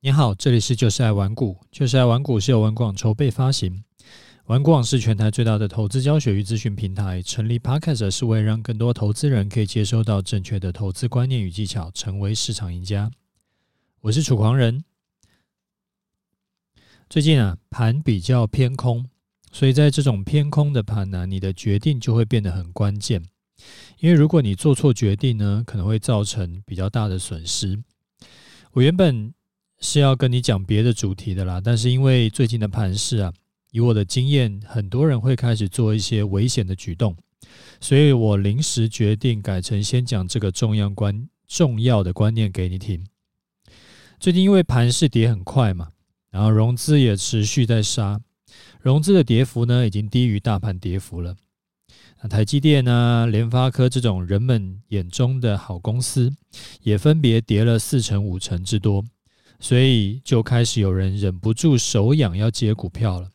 你好，这里是就是爱玩股，就是爱玩股是由玩广筹备发行，玩广是全台最大的投资教学与咨询平台。成立 Podcast 是为了让更多投资人可以接收到正确的投资观念与技巧，成为市场赢家。我是楚狂人。最近啊，盘比较偏空，所以在这种偏空的盘呢、你的决定就会变得很关键。因为如果你做错决定呢，可能会造成比较大的损失。我原本是要跟你讲别的主题的啦，但是因为最近的盘势啊，以我的经验，很多人会开始做一些危险的举动，所以我临时决定改成先讲这个重要观重要的观念给你听。最近因为盘势跌很快嘛，然后融资也持续在杀，融资的跌幅呢已经低于大盘跌幅了。那台积电啊、联发科这种人们眼中的好公司，也分别跌了四成、五成之多。所以就开始有人忍不住手痒要接股票了。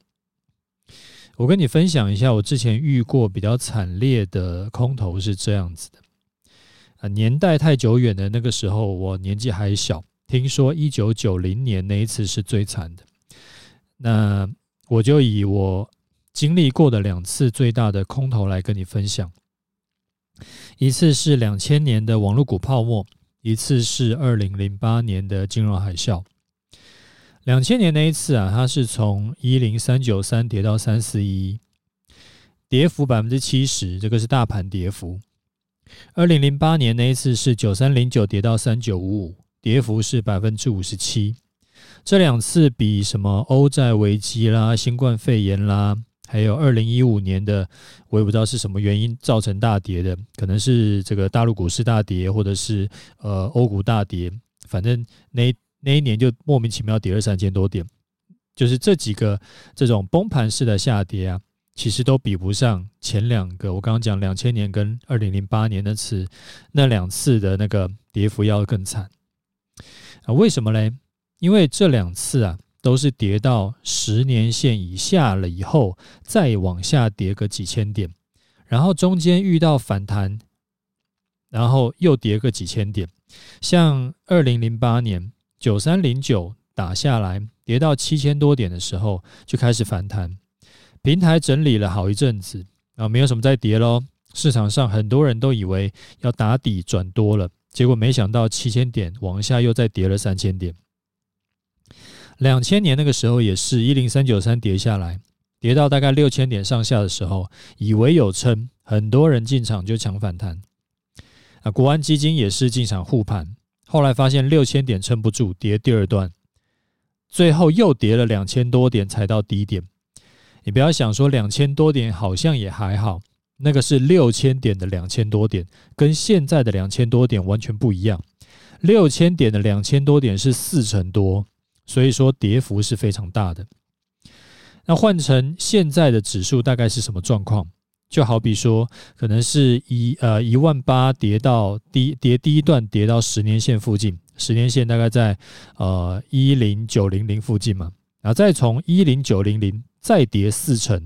我跟你分享一下，我之前遇过比较惨烈的空头是这样子的。啊，年代太久远的那个时候，我年纪还小，听说一九九零年那一次是最惨的。那我就以我经历过的两次最大的空头来跟你分享。一次是两千年的网络股泡沫。一次是二零零八年的金融海啸，两千年那一次啊，它是从一零三九三跌到三四一，跌幅百分之七十，这个是大盘跌幅。二零零八年那一次是九三零九跌到三九五五，跌幅是百分之五十七。这两次比什么欧债危机啦、新冠肺炎啦。还有二零一五年的，我也不知道是什么原因造成大跌的，可能是这个大陆股市大跌，或者是呃欧股大跌，反正那那一年就莫名其妙跌了三千多点。就是这几个这种崩盘式的下跌啊，其实都比不上前两个。我刚刚讲两千年跟二零零八年那次那两次的那个跌幅要更惨啊？为什么嘞？因为这两次啊。都是跌到十年线以下了以后，再往下跌个几千点，然后中间遇到反弹，然后又跌个几千点。像二零零八年九三零九打下来，跌到七千多点的时候，就开始反弹，平台整理了好一阵子，啊，没有什么再跌喽。市场上很多人都以为要打底转多了，结果没想到七千点往下又再跌了三千点。两千年那个时候也是一零三九三跌下来，跌到大概六千点上下的时候，以为有撑，很多人进场就抢反弹。啊，国安基金也是进场护盘，后来发现六千点撑不住，跌第二段，最后又跌了两千多点才到低点。你不要想说两千多点好像也还好，那个是六千点的两千多点，跟现在的两千多点完全不一样。六千点的两千多点是四成多。所以说跌幅是非常大的。那换成现在的指数大概是什么状况？就好比说，可能是一呃一万八跌到低跌第一段跌到十年线附近，十年线大概在呃一零九零零附近嘛，然后再从一零九零零再跌四成，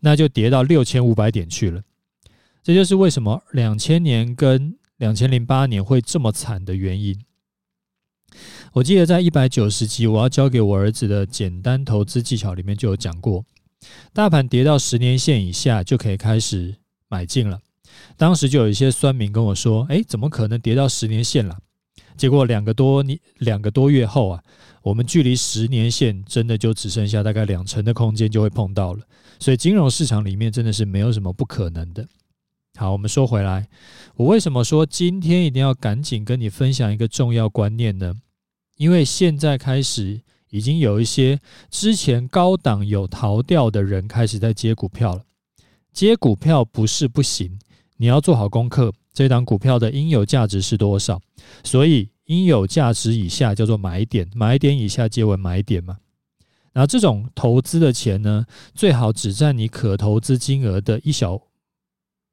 那就跌到六千五百点去了。这就是为什么两千年跟两千零八年会这么惨的原因。我记得在一百九十集我要教给我儿子的简单投资技巧里面就有讲过，大盘跌到十年线以下就可以开始买进了。当时就有一些酸民跟我说：“诶，怎么可能跌到十年线了？”结果两个多年两个多月后啊，我们距离十年线真的就只剩下大概两成的空间就会碰到了。所以金融市场里面真的是没有什么不可能的。好，我们说回来，我为什么说今天一定要赶紧跟你分享一个重要观念呢？因为现在开始已经有一些之前高档有逃掉的人开始在接股票了。接股票不是不行，你要做好功课，这档股票的应有价值是多少？所以应有价值以下叫做买点，买点以下皆为买点嘛。然后这种投资的钱呢，最好只占你可投资金额的一小，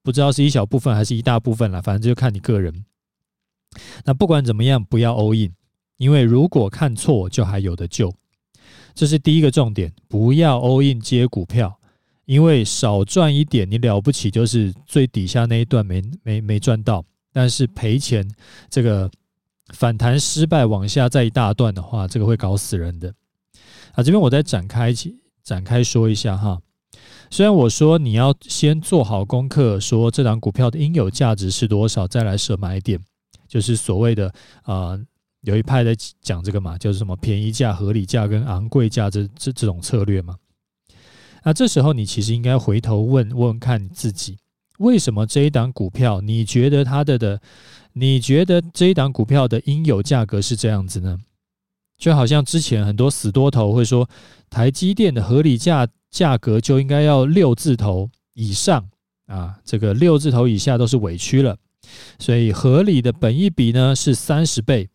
不知道是一小部分还是一大部分啦，反正就看你个人。那不管怎么样，不要 all in。因为如果看错，就还有得救，这是第一个重点。不要 all in 接股票，因为少赚一点，你了不起就是最底下那一段没没没赚到，但是赔钱这个反弹失败往下再一大段的话，这个会搞死人的。啊，这边我再展开展开说一下哈。虽然我说你要先做好功课，说这档股票的应有价值是多少，再来设买点，就是所谓的啊、有一派在讲这个嘛，就是什么便宜价、合理价跟昂贵价这这这种策略嘛。那这时候你其实应该回头问问看自己，为什么这一档股票你觉得它的的，你觉得这一档股票的应有价格是这样子呢？就好像之前很多死多头会说，台积电的合理价。价格就应该要六字头以上啊，这个六字头以下都是委屈了，所以合理的本一比呢是三十倍。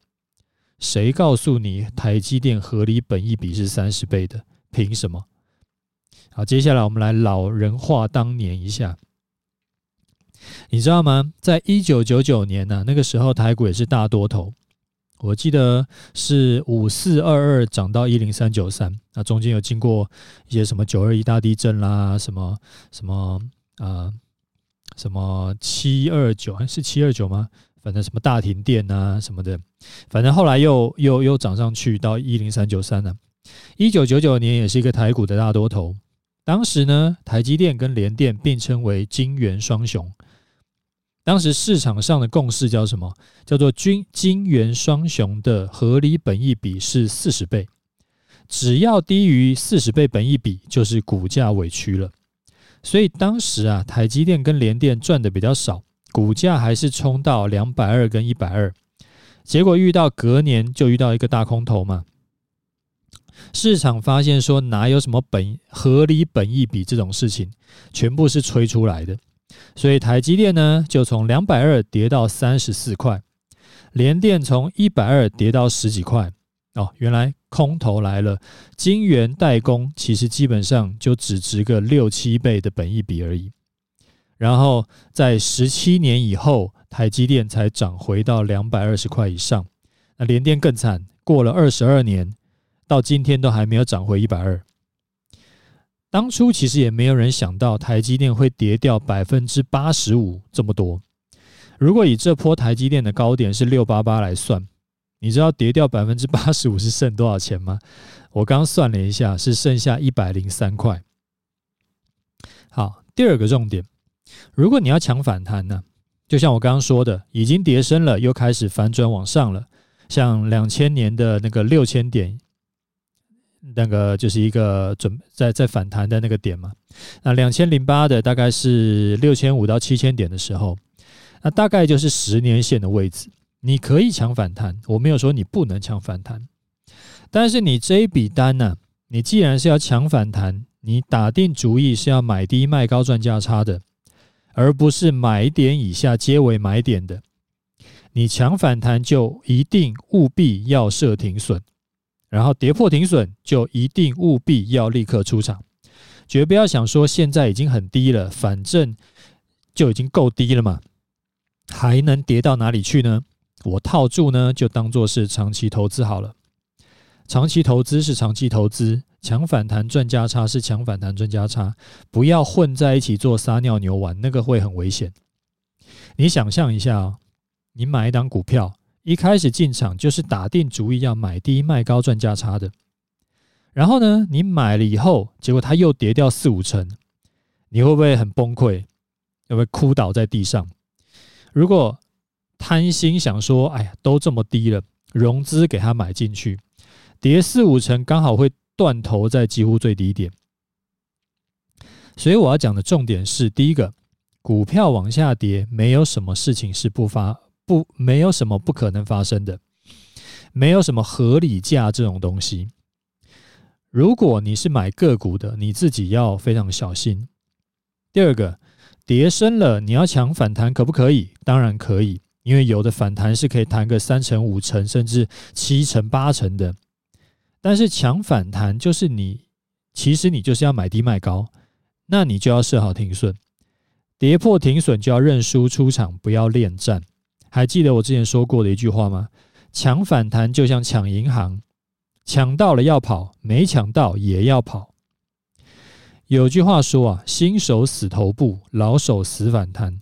谁告诉你台积电合理本益比是三十倍的？凭什么？好，接下来我们来老人话当年一下，你知道吗？在一九九九年呢、那个时候台股也是大多头。我记得是五四二二涨到一零三九三，那中间有经过一些什么九二一大地震啦，什么什么啊，什么七二九还是七二九吗？反正什么大停电啊什么的，反正后来又又又涨上去到一零三九三了。一九九九年也是一个台股的大多头，当时呢，台积电跟联电并称为晶圆双雄。当时市场上的共识叫什么？叫做晶晶圆双雄的合理本益比是四十倍，只要低于四十倍本益比，就是股价委屈了。所以当时啊，台积电跟联电赚的比较少，股价还是冲到两百二跟一百二。结果遇到隔年就遇到一个大空头嘛，市场发现说哪有什么本合理本益比这种事情，全部是吹出来的。所以台积电呢，就从两百二跌到三十四块，联电从一百二跌到十几块。哦，原来空头来了，晶圆代工其实基本上就只值个六七倍的本益比而已。然后在十七年以后，台积电才涨回到两百二十块以上。那联电更惨，过了二十二年，到今天都还没有涨回一百二。当初其实也没有人想到台积电会跌掉百分之八十五这么多。如果以这波台积电的高点是六八八来算，你知道跌掉百分之八十五是剩多少钱吗？我刚算了一下，是剩下一百零三块。好，第二个重点，如果你要抢反弹呢，就像我刚刚说的，已经跌深了，又开始反转往上了，像两千年的那个六千点。那个就是一个准在在反弹的那个点嘛，那两千零八的大概是六千五到七千点的时候，那大概就是十年线的位置，你可以抢反弹，我没有说你不能抢反弹，但是你这一笔单呢，你既然是要抢反弹，你打定主意是要买低卖高赚价差的，而不是买点以下皆为买点的，你强反弹就一定务必要设停损。然后跌破停损，就一定务必要立刻出场，绝不要想说现在已经很低了，反正就已经够低了嘛，还能跌到哪里去呢？我套住呢，就当做是长期投资好了。长期投资是长期投资，强反弹赚价差是强反弹赚价差，不要混在一起做撒尿牛丸，那个会很危险。你想象一下哦，你买一档股票。一开始进场就是打定主意要买低卖高赚价差的，然后呢，你买了以后，结果它又跌掉四五成，你会不会很崩溃？会不会哭倒在地上？如果贪心想说，哎呀，都这么低了，融资给它买进去，跌四五成刚好会断头在几乎最低点。所以我要讲的重点是，第一个，股票往下跌，没有什么事情是不发。不，没有什么不可能发生的，没有什么合理价这种东西。如果你是买个股的，你自己要非常小心。第二个，跌深了，你要抢反弹可不可以？当然可以，因为有的反弹是可以弹个三成、五成，甚至七成、八成的。但是抢反弹就是你，其实你就是要买低卖高，那你就要设好停损，跌破停损就要认输出场，不要恋战。还记得我之前说过的一句话吗？抢反弹就像抢银行，抢到了要跑，没抢到也要跑。有句话说啊，新手死头部，老手死反弹。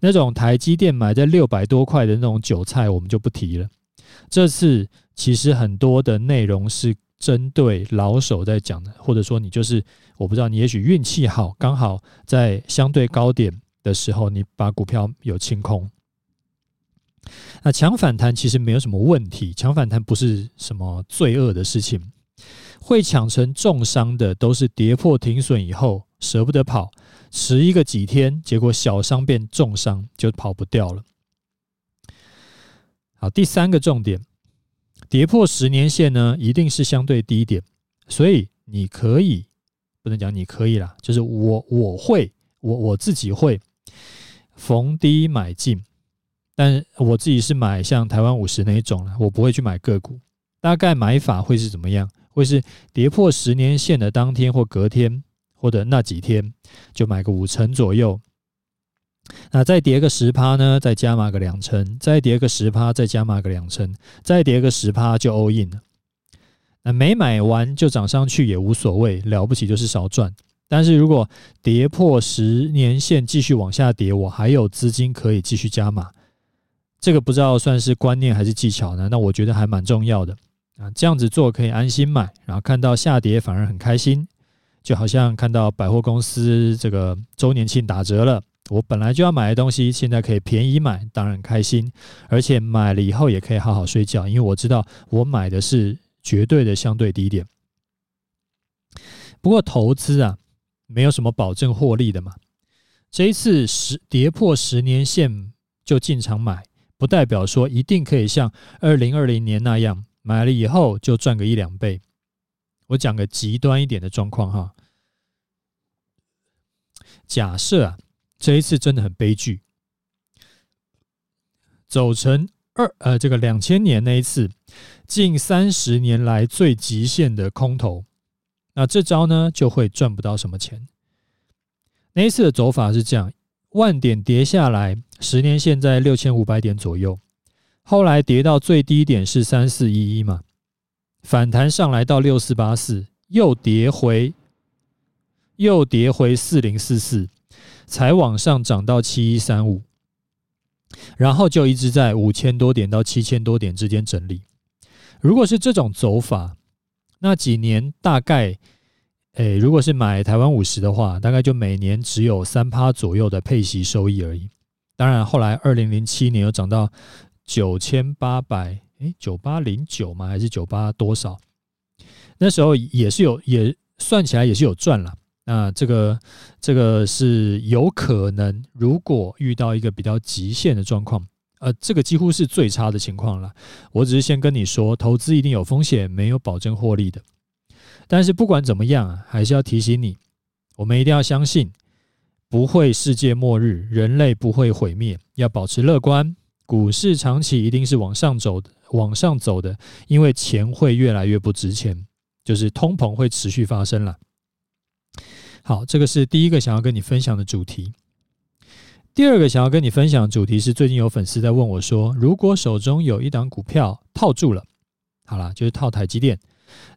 那种台积电买在六百多块的那种韭菜，我们就不提了。这次其实很多的内容是针对老手在讲的，或者说你就是我不知道，你也许运气好，刚好在相对高点的时候，你把股票有清空。那抢反弹其实没有什么问题，抢反弹不是什么罪恶的事情。会抢成重伤的，都是跌破停损以后舍不得跑，迟一个几天，结果小伤变重伤就跑不掉了。好，第三个重点，跌破十年线呢，一定是相对低点，所以你可以不能讲你可以啦，就是我我会我我自己会逢低买进。但我自己是买像台湾五十那一种了，我不会去买个股。大概买法会是怎么样？会是跌破十年线的当天或隔天，或者那几天就买个五成左右。那再跌个十趴呢？再加码个两成，再跌个十趴，再加码个两成，再跌个十趴就 all in 了。那没买完就涨上去也无所谓，了不起就是少赚。但是如果跌破十年线继续往下跌，我还有资金可以继续加码。这个不知道算是观念还是技巧呢？那我觉得还蛮重要的啊，这样子做可以安心买，然后看到下跌反而很开心，就好像看到百货公司这个周年庆打折了，我本来就要买的东西现在可以便宜买，当然开心，而且买了以后也可以好好睡觉，因为我知道我买的是绝对的相对低点。不过投资啊，没有什么保证获利的嘛，这一次十跌破十年线就进场买。不代表说一定可以像二零二零年那样买了以后就赚个一两倍。我讲个极端一点的状况哈，假设啊，这一次真的很悲剧，走成二呃这个两千年那一次近三十年来最极限的空头，那这招呢就会赚不到什么钱。那一次的走法是这样。万点跌下来，十年线在六千五百点左右，后来跌到最低点是三四一一嘛，反弹上来到六四八四，又跌回，又跌回四零四四，才往上涨到七一三五，然后就一直在五千多点到七千多点之间整理。如果是这种走法，那几年大概。诶，如果是买台湾五十的话，大概就每年只有三趴左右的配息收益而已。当然，后来二零零七年又涨到九千八百，诶，九八零九吗？还是九八多少？那时候也是有，也算起来也是有赚了。那这个这个是有可能，如果遇到一个比较极限的状况，呃，这个几乎是最差的情况了。我只是先跟你说，投资一定有风险，没有保证获利的。但是不管怎么样啊，还是要提醒你，我们一定要相信，不会世界末日，人类不会毁灭，要保持乐观。股市长期一定是往上走的，往上走的，因为钱会越来越不值钱，就是通膨会持续发生了。好，这个是第一个想要跟你分享的主题。第二个想要跟你分享的主题是，最近有粉丝在问我说，如果手中有一档股票套住了，好了，就是套台积电，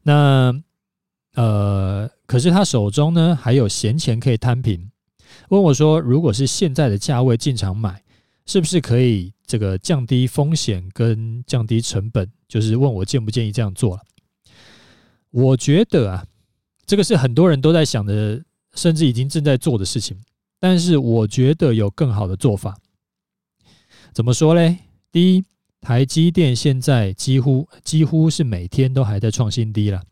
那。呃，可是他手中呢还有闲钱可以摊平，问我说，如果是现在的价位进场买，是不是可以这个降低风险跟降低成本？就是问我建不建议这样做了。我觉得啊，这个是很多人都在想的，甚至已经正在做的事情。但是我觉得有更好的做法。怎么说嘞？第一，台积电现在几乎几乎是每天都还在创新低了。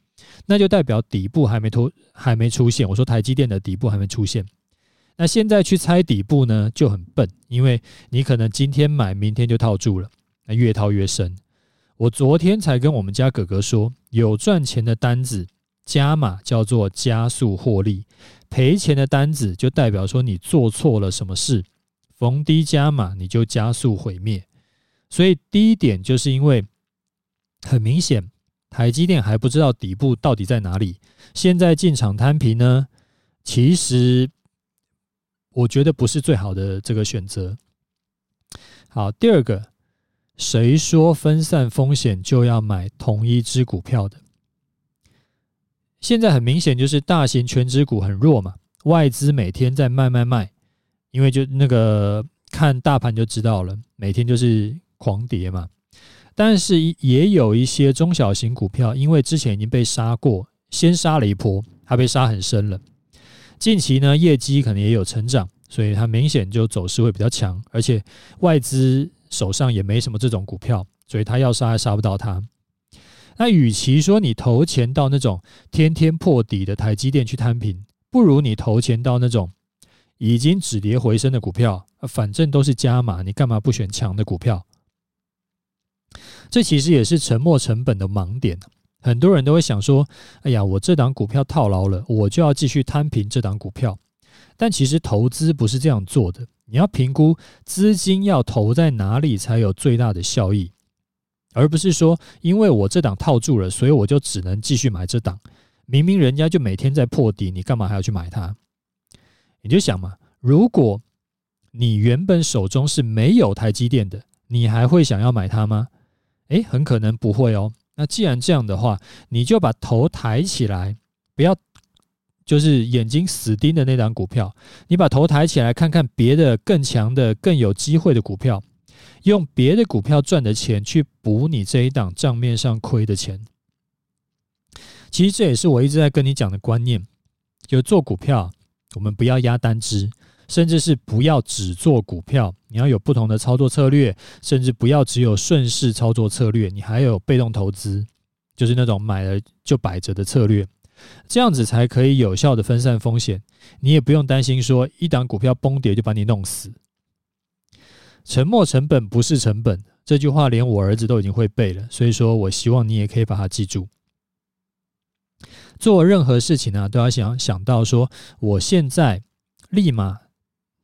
那就代表底部还没出，还没出现。我说台积电的底部还没出现，那现在去猜底部呢就很笨，因为你可能今天买，明天就套住了，那越套越深。我昨天才跟我们家哥哥说，有赚钱的单子加码叫做加速获利，赔钱的单子就代表说你做错了什么事，逢低加码你就加速毁灭。所以第一点就是因为很明显。台积电还不知道底部到底在哪里，现在进场摊平呢，其实我觉得不是最好的这个选择。好，第二个，谁说分散风险就要买同一只股票的？现在很明显就是大型全值股很弱嘛，外资每天在卖卖卖，因为就那个看大盘就知道了，每天就是狂跌嘛。但是也有一些中小型股票，因为之前已经被杀过，先杀了一波，它被杀很深了。近期呢，业绩可能也有成长，所以它明显就走势会比较强，而且外资手上也没什么这种股票，所以它要杀还杀不到它。那与其说你投钱到那种天天破底的台积电去摊平，不如你投钱到那种已经止跌回升的股票，反正都是加码，你干嘛不选强的股票？这其实也是沉没成本的盲点。很多人都会想说：“哎呀，我这档股票套牢了，我就要继续摊平这档股票。”但其实投资不是这样做的，你要评估资金要投在哪里才有最大的效益，而不是说因为我这档套住了，所以我就只能继续买这档。明明人家就每天在破底，你干嘛还要去买它？你就想嘛，如果你原本手中是没有台积电的，你还会想要买它吗？诶，很可能不会哦。那既然这样的话，你就把头抬起来，不要就是眼睛死盯的那档股票，你把头抬起来看看别的更强的、更有机会的股票，用别的股票赚的钱去补你这一档账面上亏的钱。其实这也是我一直在跟你讲的观念，就做股票，我们不要压单只。甚至是不要只做股票，你要有不同的操作策略，甚至不要只有顺势操作策略，你还有被动投资，就是那种买了就摆着的策略，这样子才可以有效的分散风险。你也不用担心说一档股票崩跌就把你弄死。沉没成本不是成本，这句话连我儿子都已经会背了，所以说我希望你也可以把它记住。做任何事情呢，都要想想到说，我现在立马。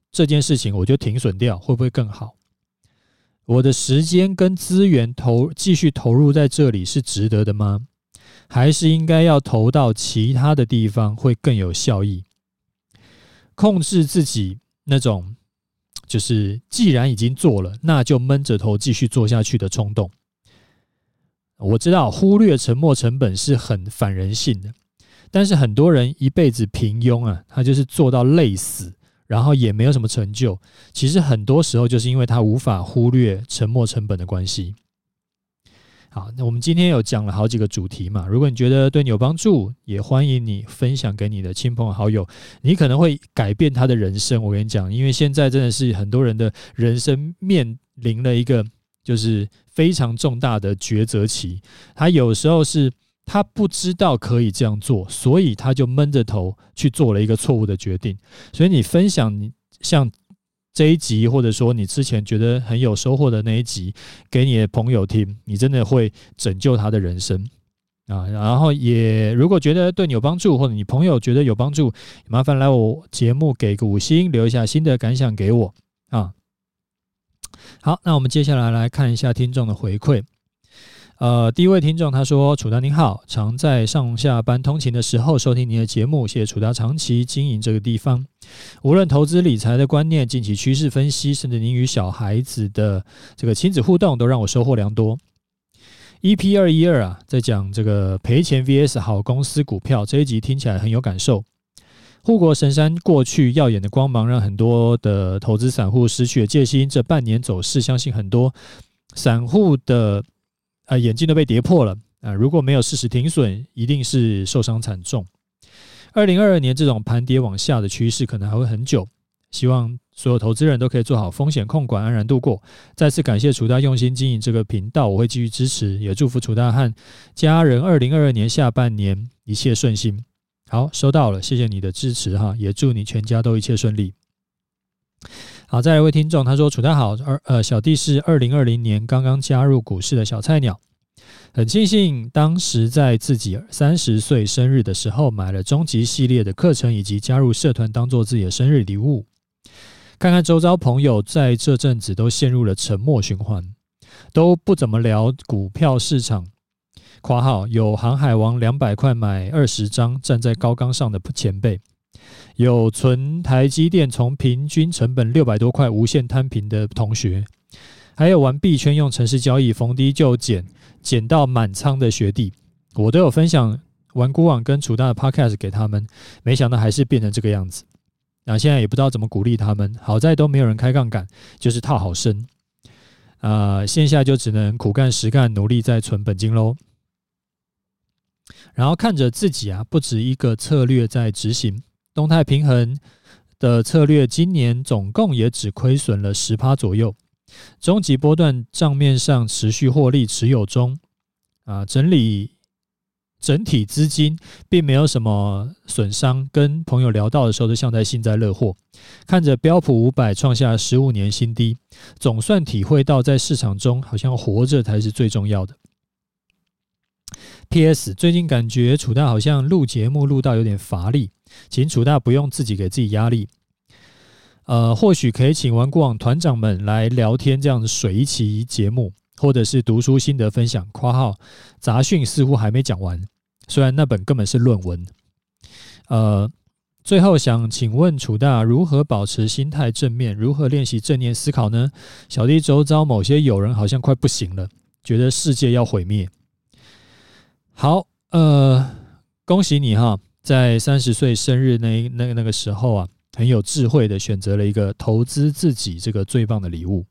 这件事情我就停损掉，会不会更好？我的时间跟资源投继续投入在这里是值得的吗？还是应该要投到其他的地方会更有效益？控制自己那种就是既然已经做了，那就闷着头继续做下去的冲动。我知道忽略沉没成本是很反人性的，但是很多人一辈子平庸啊，他就是做到累死。然后也没有什么成就，其实很多时候就是因为他无法忽略沉没成本的关系。好，那我们今天有讲了好几个主题嘛，如果你觉得对你有帮助，也欢迎你分享给你的亲朋好友，你可能会改变他的人生。我跟你讲，因为现在真的是很多人的人生面临了一个就是非常重大的抉择期，他有时候是。他不知道可以这样做，所以他就闷着头去做了一个错误的决定。所以你分享你像这一集，或者说你之前觉得很有收获的那一集，给你的朋友听，你真的会拯救他的人生啊！然后也如果觉得对你有帮助，或者你朋友觉得有帮助，麻烦来我节目给个五星，留一下新的感想给我啊。好，那我们接下来来看一下听众的回馈。呃，第一位听众他说：“楚达您好，常在上下班通勤的时候收听您的节目，谢谢楚达长期经营这个地方。无论投资理财的观念、近期趋势分析，甚至您与小孩子的这个亲子互动，都让我收获良多。EP 二一二啊，在讲这个赔钱 VS 好公司股票这一集听起来很有感受。护国神山过去耀眼的光芒，让很多的投资散户失去了戒心。这半年走势，相信很多散户的。”啊，眼镜都被跌破了啊！如果没有适时停损，一定是受伤惨重。二零二二年这种盘跌往下的趋势可能还会很久。希望所有投资人都可以做好风险控管，安然度过。再次感谢楚大用心经营这个频道，我会继续支持，也祝福楚大和家人二零二二年下半年一切顺心。好，收到了，谢谢你的支持哈，也祝你全家都一切顺利。好，再来一位听众，他说：“楚大好，二呃，小弟是二零二零年刚刚加入股市的小菜鸟，很庆幸当时在自己三十岁生日的时候买了终极系列的课程，以及加入社团当做自己的生日礼物。看看周遭朋友在这阵子都陷入了沉默循环，都不怎么聊股票市场。括号有航海王两百块买二十张，站在高岗上的前辈。”有存台积电从平均成本六百多块无限摊平的同学，还有玩币圈用程式交易逢低就捡捡到满仓的学弟，我都有分享玩股网跟楚大的 Podcast 给他们，没想到还是变成这个样子。啊，现在也不知道怎么鼓励他们。好在都没有人开杠杆，就是套好深。啊，线下就只能苦干实干，努力在存本金喽。然后看着自己啊，不止一个策略在执行，动态平衡的策略，今年总共也只亏损了十趴左右。终极波段账面上持续获利持有中，啊，整理整体资金并没有什么损伤。跟朋友聊到的时候，都像在幸灾乐祸。看着标普五百创下十五年新低，总算体会到在市场中好像活着才是最重要的。P.S. 最近感觉楚大好像录节目录到有点乏力，请楚大不用自己给自己压力。呃，或许可以请玩过网团长们来聊天，这样子水一期节目，或者是读书心得分享。括号杂讯似乎还没讲完，虽然那本根本是论文。呃，最后想请问楚大，如何保持心态正面？如何练习正念思考呢？小弟周遭某些友人好像快不行了，觉得世界要毁灭。好，呃，恭喜你哈，在三十岁生日那那那个时候啊。很有智慧的选择了一个投资自己这个最棒的礼物。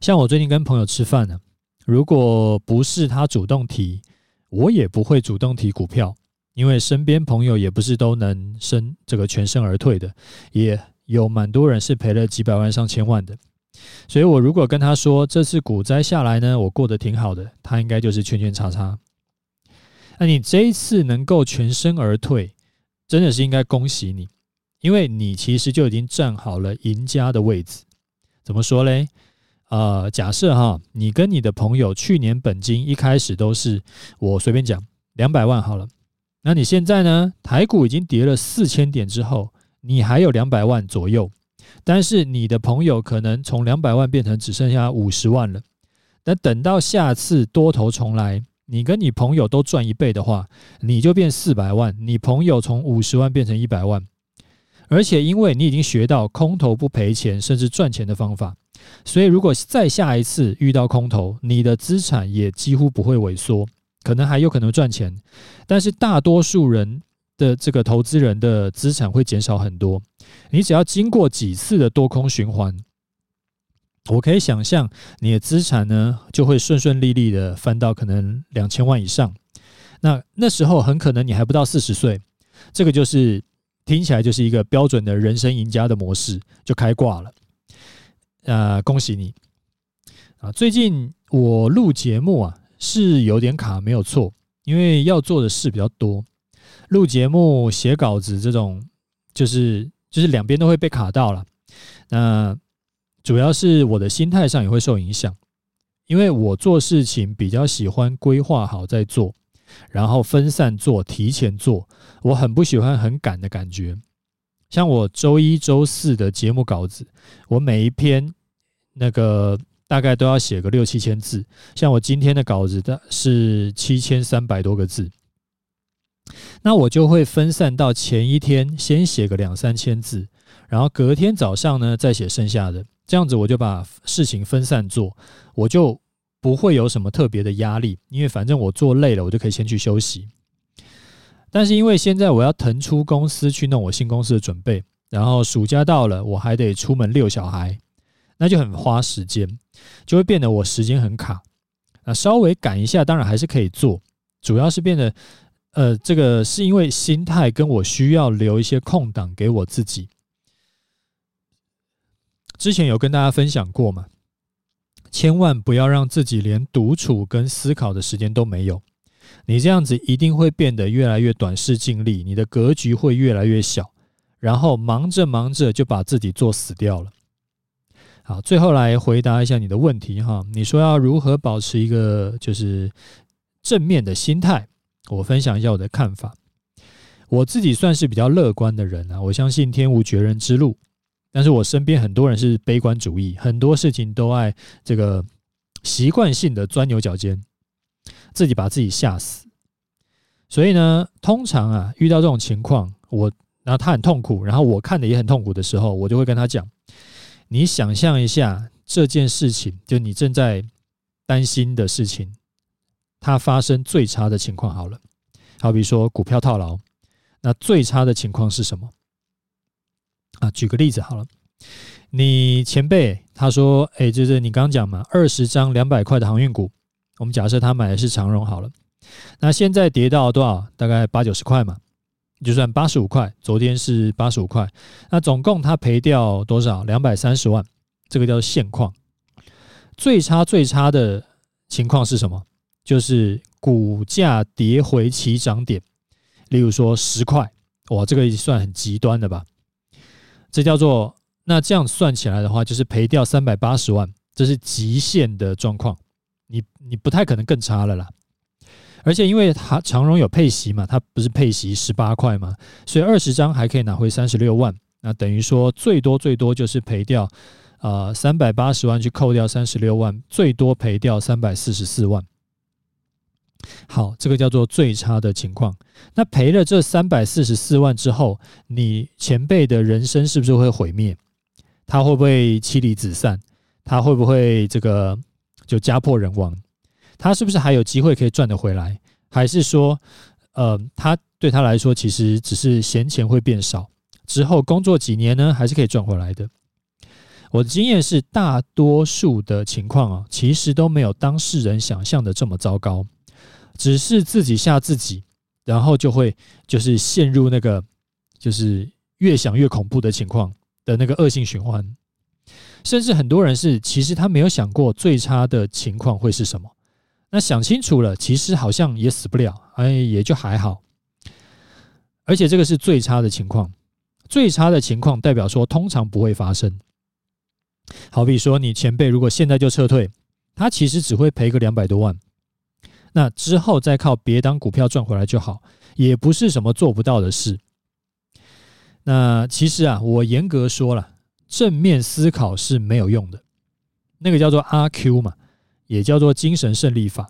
像我最近跟朋友吃饭呢，如果不是他主动提，我也不会主动提股票，因为身边朋友也不是都能身这个全身而退的，也有蛮多人是赔了几百万上千万的。所以我如果跟他说这次股灾下来呢，我过得挺好的，他应该就是圈圈叉叉。那你这一次能够全身而退，真的是应该恭喜你。因为你其实就已经站好了赢家的位置，怎么说嘞？呃，假设哈，你跟你的朋友去年本金一开始都是我随便讲两百万好了，那你现在呢？台股已经跌了四千点之后，你还有两百万左右，但是你的朋友可能从两百万变成只剩下五十万了。那等到下次多头重来，你跟你朋友都赚一倍的话，你就变四百万，你朋友从五十万变成一百万。而且，因为你已经学到空头不赔钱，甚至赚钱的方法，所以如果再下一次遇到空头，你的资产也几乎不会萎缩，可能还有可能赚钱。但是，大多数人的这个投资人的资产会减少很多。你只要经过几次的多空循环，我可以想象你的资产呢就会顺顺利利的翻到可能两千万以上。那那时候很可能你还不到四十岁，这个就是。听起来就是一个标准的人生赢家的模式，就开挂了。啊，恭喜你！啊，最近我录节目啊是有点卡，没有错，因为要做的事比较多。录节目、写稿子这种，就是就是两边都会被卡到了。那主要是我的心态上也会受影响，因为我做事情比较喜欢规划好再做。然后分散做，提前做，我很不喜欢很赶的感觉。像我周一、周四的节目稿子，我每一篇那个大概都要写个六七千字。像我今天的稿子的是七千三百多个字，那我就会分散到前一天先写个两三千字，然后隔天早上呢再写剩下的，这样子我就把事情分散做，我就。不会有什么特别的压力，因为反正我做累了，我就可以先去休息。但是因为现在我要腾出公司去弄我新公司的准备，然后暑假到了，我还得出门遛小孩，那就很花时间，就会变得我时间很卡。那稍微赶一下，当然还是可以做，主要是变得，呃，这个是因为心态跟我需要留一些空档给我自己。之前有跟大家分享过嘛。千万不要让自己连独处跟思考的时间都没有，你这样子一定会变得越来越短视尽力，你的格局会越来越小，然后忙着忙着就把自己做死掉了。好，最后来回答一下你的问题哈，你说要如何保持一个就是正面的心态？我分享一下我的看法，我自己算是比较乐观的人啊，我相信天无绝人之路。但是我身边很多人是悲观主义，很多事情都爱这个习惯性的钻牛角尖，自己把自己吓死。所以呢，通常啊，遇到这种情况，我然后他很痛苦，然后我看的也很痛苦的时候，我就会跟他讲：你想象一下这件事情，就你正在担心的事情，它发生最差的情况好了。好比说股票套牢，那最差的情况是什么？啊，举个例子好了，你前辈他说，哎、就是你刚刚讲嘛，二十张两百块的航运股，我们假设他买的是长荣好了，那现在跌到多少？大概八九十块嘛，就算八十五块，昨天是八十五块，那总共他赔掉多少？两百三十万，这个叫做现况。最差最差的情况是什么？就是股价跌回起涨点，例如说十块，哇，这个算很极端的吧？这叫做，那这样算起来的话，就是赔掉三百八十万，这是极限的状况。你你不太可能更差了啦。而且因为它长荣有配息嘛，它不是配息十八块嘛，所以二十张还可以拿回三十六万。那等于说最多最多就是赔掉呃三百八十万去扣掉三十六万，最多赔掉三百四十四万。好，这个叫做最差的情况。那赔了这三百四十四万之后，你前辈的人生是不是会毁灭？他会不会妻离子散？他会不会这个就家破人亡？他是不是还有机会可以赚得回来？还是说，呃，他对他来说其实只是闲钱会变少，之后工作几年呢，还是可以赚回来的？我的经验是，大多数的情况啊，其实都没有当事人想象的这么糟糕。只是自己吓自己，然后就会就是陷入那个就是越想越恐怖的情况的那个恶性循环，甚至很多人是其实他没有想过最差的情况会是什么，那想清楚了，其实好像也死不了，哎，也就还好。而且这个是最差的情况，最差的情况代表说通常不会发生。好比说你前辈如果现在就撤退，他其实只会赔个两百多万。那之后再靠别当股票赚回来就好，也不是什么做不到的事。那其实啊，我严格说了，正面思考是没有用的。那个叫做阿 Q 嘛，也叫做精神胜利法。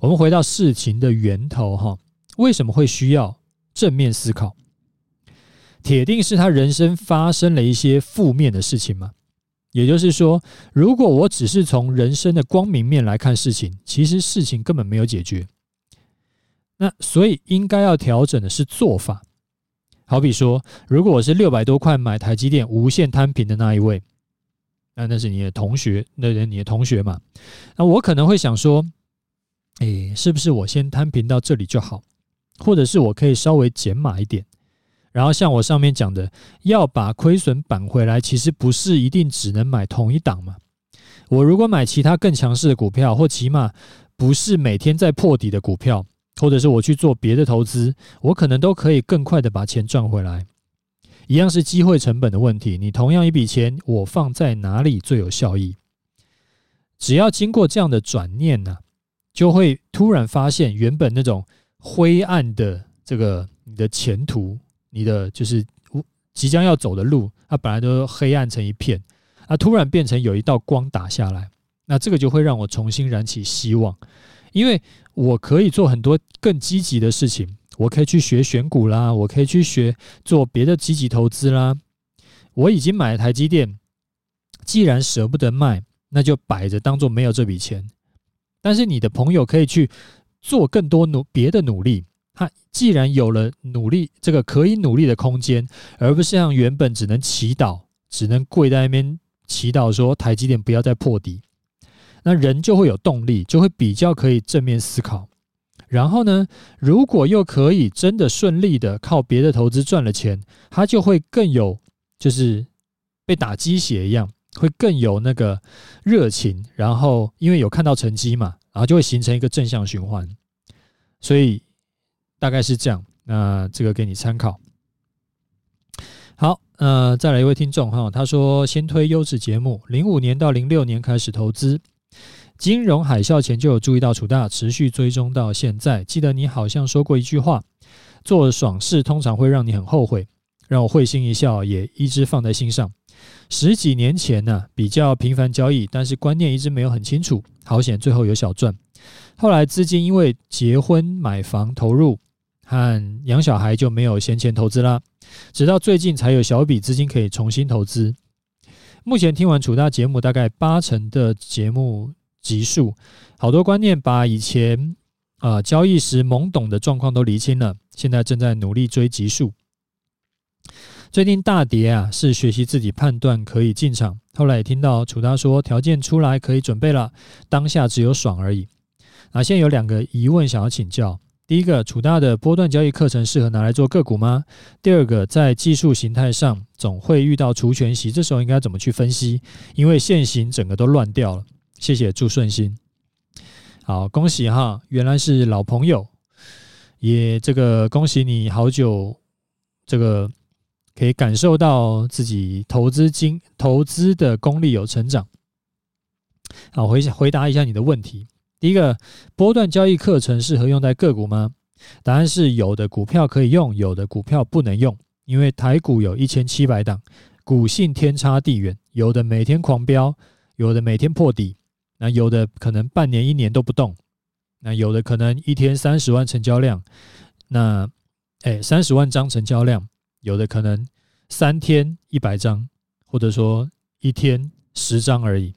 我们回到事情的源头哈，为什么会需要正面思考？铁定是他人生发生了一些负面的事情嘛。也就是说，如果我只是从人生的光明面来看事情，其实事情根本没有解决。那所以应该要调整的是做法。好比说，如果我是六百多块买台积电无限摊平的那一位，那那是你的同学，那人你的同学嘛？那我可能会想说，诶，是不是我先摊平到这里就好？或者是我可以稍微减码一点？然后像我上面讲的，要把亏损扳回来，其实不是一定只能买同一档嘛。我如果买其他更强势的股票，或起码不是每天在破底的股票，或者是我去做别的投资，我可能都可以更快的把钱赚回来。一样是机会成本的问题，你同样一笔钱，我放在哪里最有效益？只要经过这样的转念呢，就会突然发现原本那种灰暗的这个你的前途。你的就是即将要走的路，它本来都黑暗成一片，它突然变成有一道光打下来，那这个就会让我重新燃起希望，因为我可以做很多更积极的事情，我可以去学选股啦，我可以去学做别的积极投资啦。我已经买了台积电，既然舍不得卖，那就摆着当做没有这笔钱。但是你的朋友可以去做更多努别的努力。他既然有了努力这个可以努力的空间，而不是像原本只能祈祷，只能跪在那边祈祷说台积电不要再破底，那人就会有动力，就会比较可以正面思考。然后呢，如果又可以真的顺利的靠别的投资赚了钱，他就会更有就是被打鸡血一样，会更有那个热情。然后因为有看到成绩嘛，然后就会形成一个正向循环，所以。大概是这样，那这个给你参考。好，呃，再来一位听众哈，他说先推优质节目，零五年到零六年开始投资，金融海啸前就有注意到楚大，持续追踪到现在。记得你好像说过一句话，做爽事通常会让你很后悔，让我会心一笑，也一直放在心上。十几年前呢，比较频繁交易，但是观念一直没有很清楚，好险最后有小赚。后来资金因为结婚买房投入。和养小孩就没有闲钱投资啦，直到最近才有小笔资金可以重新投资。目前听完楚大节目，大概八成的节目集数，好多观念把以前啊、呃、交易时懵懂的状况都厘清了，现在正在努力追集数。最近大跌啊，是学习自己判断可以进场。后来也听到楚大说条件出来可以准备了，当下只有爽而已。啊，现在有两个疑问想要请教：第一个，楚大的波段交易课程适合拿来做个股吗？第二个，在技术形态上总会遇到除权息，这时候应该怎么去分析？因为现行整个都乱掉了。谢谢，祝顺心。好，恭喜哈，原来是老朋友，也这个恭喜你好久，这个。可以感受到自己投资经投资的功力有成长。好，回回答一下你的问题。第一个，波段交易课程适合用在个股吗？答案是有的股票可以用，有的股票不能用。因为台股有一千七百档，股性天差地远，有的每天狂飙，有的每天破底，那有的可能半年一年都不动，那有的可能一天三十万成交量，那哎三十万张成交量。有的可能三天一百张，或者说一天十张而已。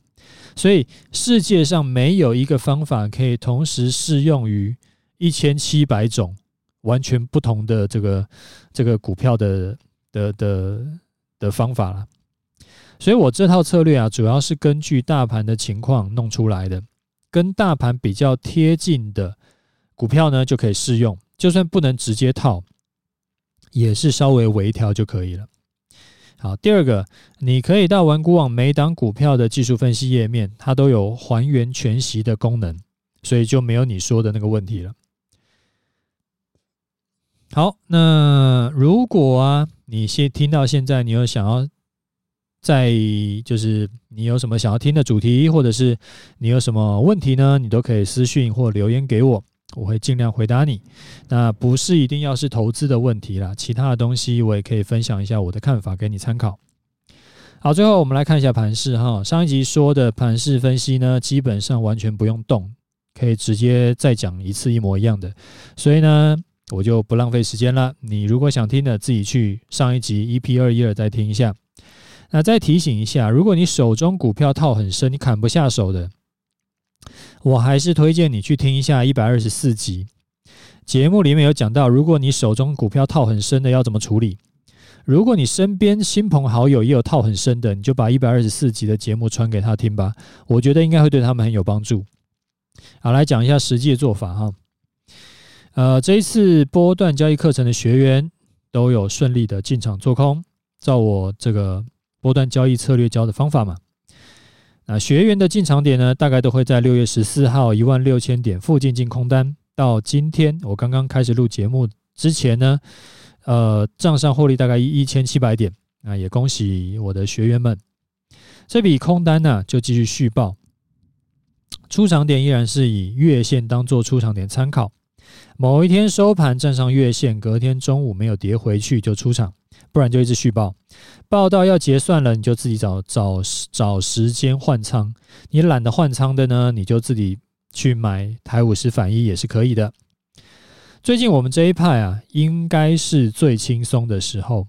所以世界上没有一个方法可以同时适用于一千七百种完全不同的这个这个股票的的的的方法了。所以我这套策略啊，主要是根据大盘的情况弄出来的，跟大盘比较贴近的股票呢，就可以适用。就算不能直接套。也是稍微微调就可以了。好，第二个，你可以到玩股网每档股票的技术分析页面，它都有还原全息的功能，所以就没有你说的那个问题了。好，那如果啊，你先听到现在，你有想要再就是你有什么想要听的主题，或者是你有什么问题呢？你都可以私讯或留言给我。我会尽量回答你，那不是一定要是投资的问题啦，其他的东西我也可以分享一下我的看法给你参考。好，最后我们来看一下盘势哈，上一集说的盘势分析呢，基本上完全不用动，可以直接再讲一次一模一样的，所以呢，我就不浪费时间了。你如果想听的，自己去上一集 EP 二一二再听一下。那再提醒一下，如果你手中股票套很深，你砍不下手的。我还是推荐你去听一下一百二十四集节目，里面有讲到，如果你手中股票套很深的要怎么处理。如果你身边亲朋好友也有套很深的，你就把一百二十四集的节目传给他听吧，我觉得应该会对他们很有帮助。好，来讲一下实际的做法哈。呃，这一次波段交易课程的学员都有顺利的进场做空，照我这个波段交易策略教的方法嘛。那学员的进场点呢，大概都会在六月十四号一万六千点附近进空单。到今天我刚刚开始录节目之前呢，呃，账上获利大概一一千七百点。那也恭喜我的学员们，这笔空单呢就继续续报。出场点依然是以月线当做出场点参考。某一天收盘站上月线，隔天中午没有跌回去就出场。不然就一直续报，报到要结算了，你就自己找找找时间换仓。你懒得换仓的呢，你就自己去买台五十反一也是可以的。最近我们这一派啊，应该是最轻松的时候，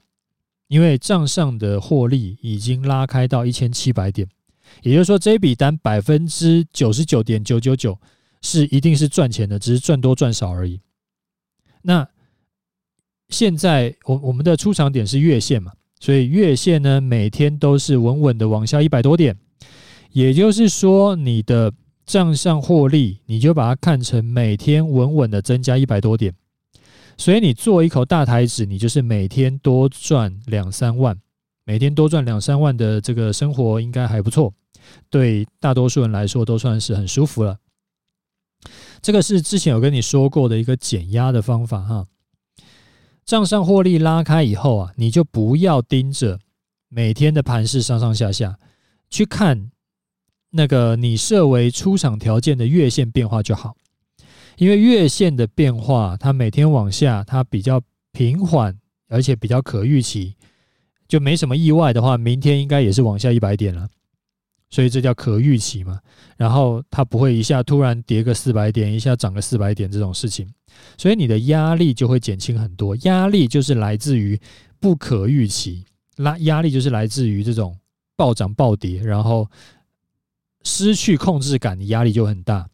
因为账上的获利已经拉开到一千七百点，也就是说这笔单百分之九十九点九九九是一定是赚钱的，只是赚多赚少而已。那。现在我我们的出场点是月线嘛，所以月线呢每天都是稳稳的往下一百多点，也就是说你的账上获利，你就把它看成每天稳稳的增加一百多点，所以你做一口大台子，你就是每天多赚两三万，每天多赚两三万的这个生活应该还不错，对大多数人来说都算是很舒服了。这个是之前有跟你说过的一个减压的方法哈。账上获利拉开以后啊，你就不要盯着每天的盘势上上下下去看那个你设为出场条件的月线变化就好，因为月线的变化它每天往下，它比较平缓，而且比较可预期，就没什么意外的话，明天应该也是往下一百点了。所以这叫可预期嘛，然后它不会一下突然跌个四百点，一下涨个四百点这种事情，所以你的压力就会减轻很多。压力就是来自于不可预期，拉压力就是来自于这种暴涨暴跌，然后失去控制感，你压力就很大。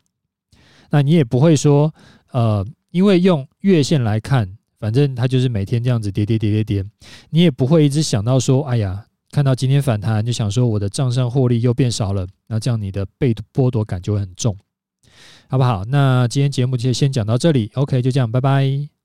那你也不会说，呃，因为用月线来看反正它就是每天这样子跌跌跌跌跌，你也不会一直想到说，哎呀，看到今天反弹就想说我的账上获利又变少了，那这样你的被剥夺感就会很重，好不好？那今天节目就先讲到这里，OK，就这样，拜拜。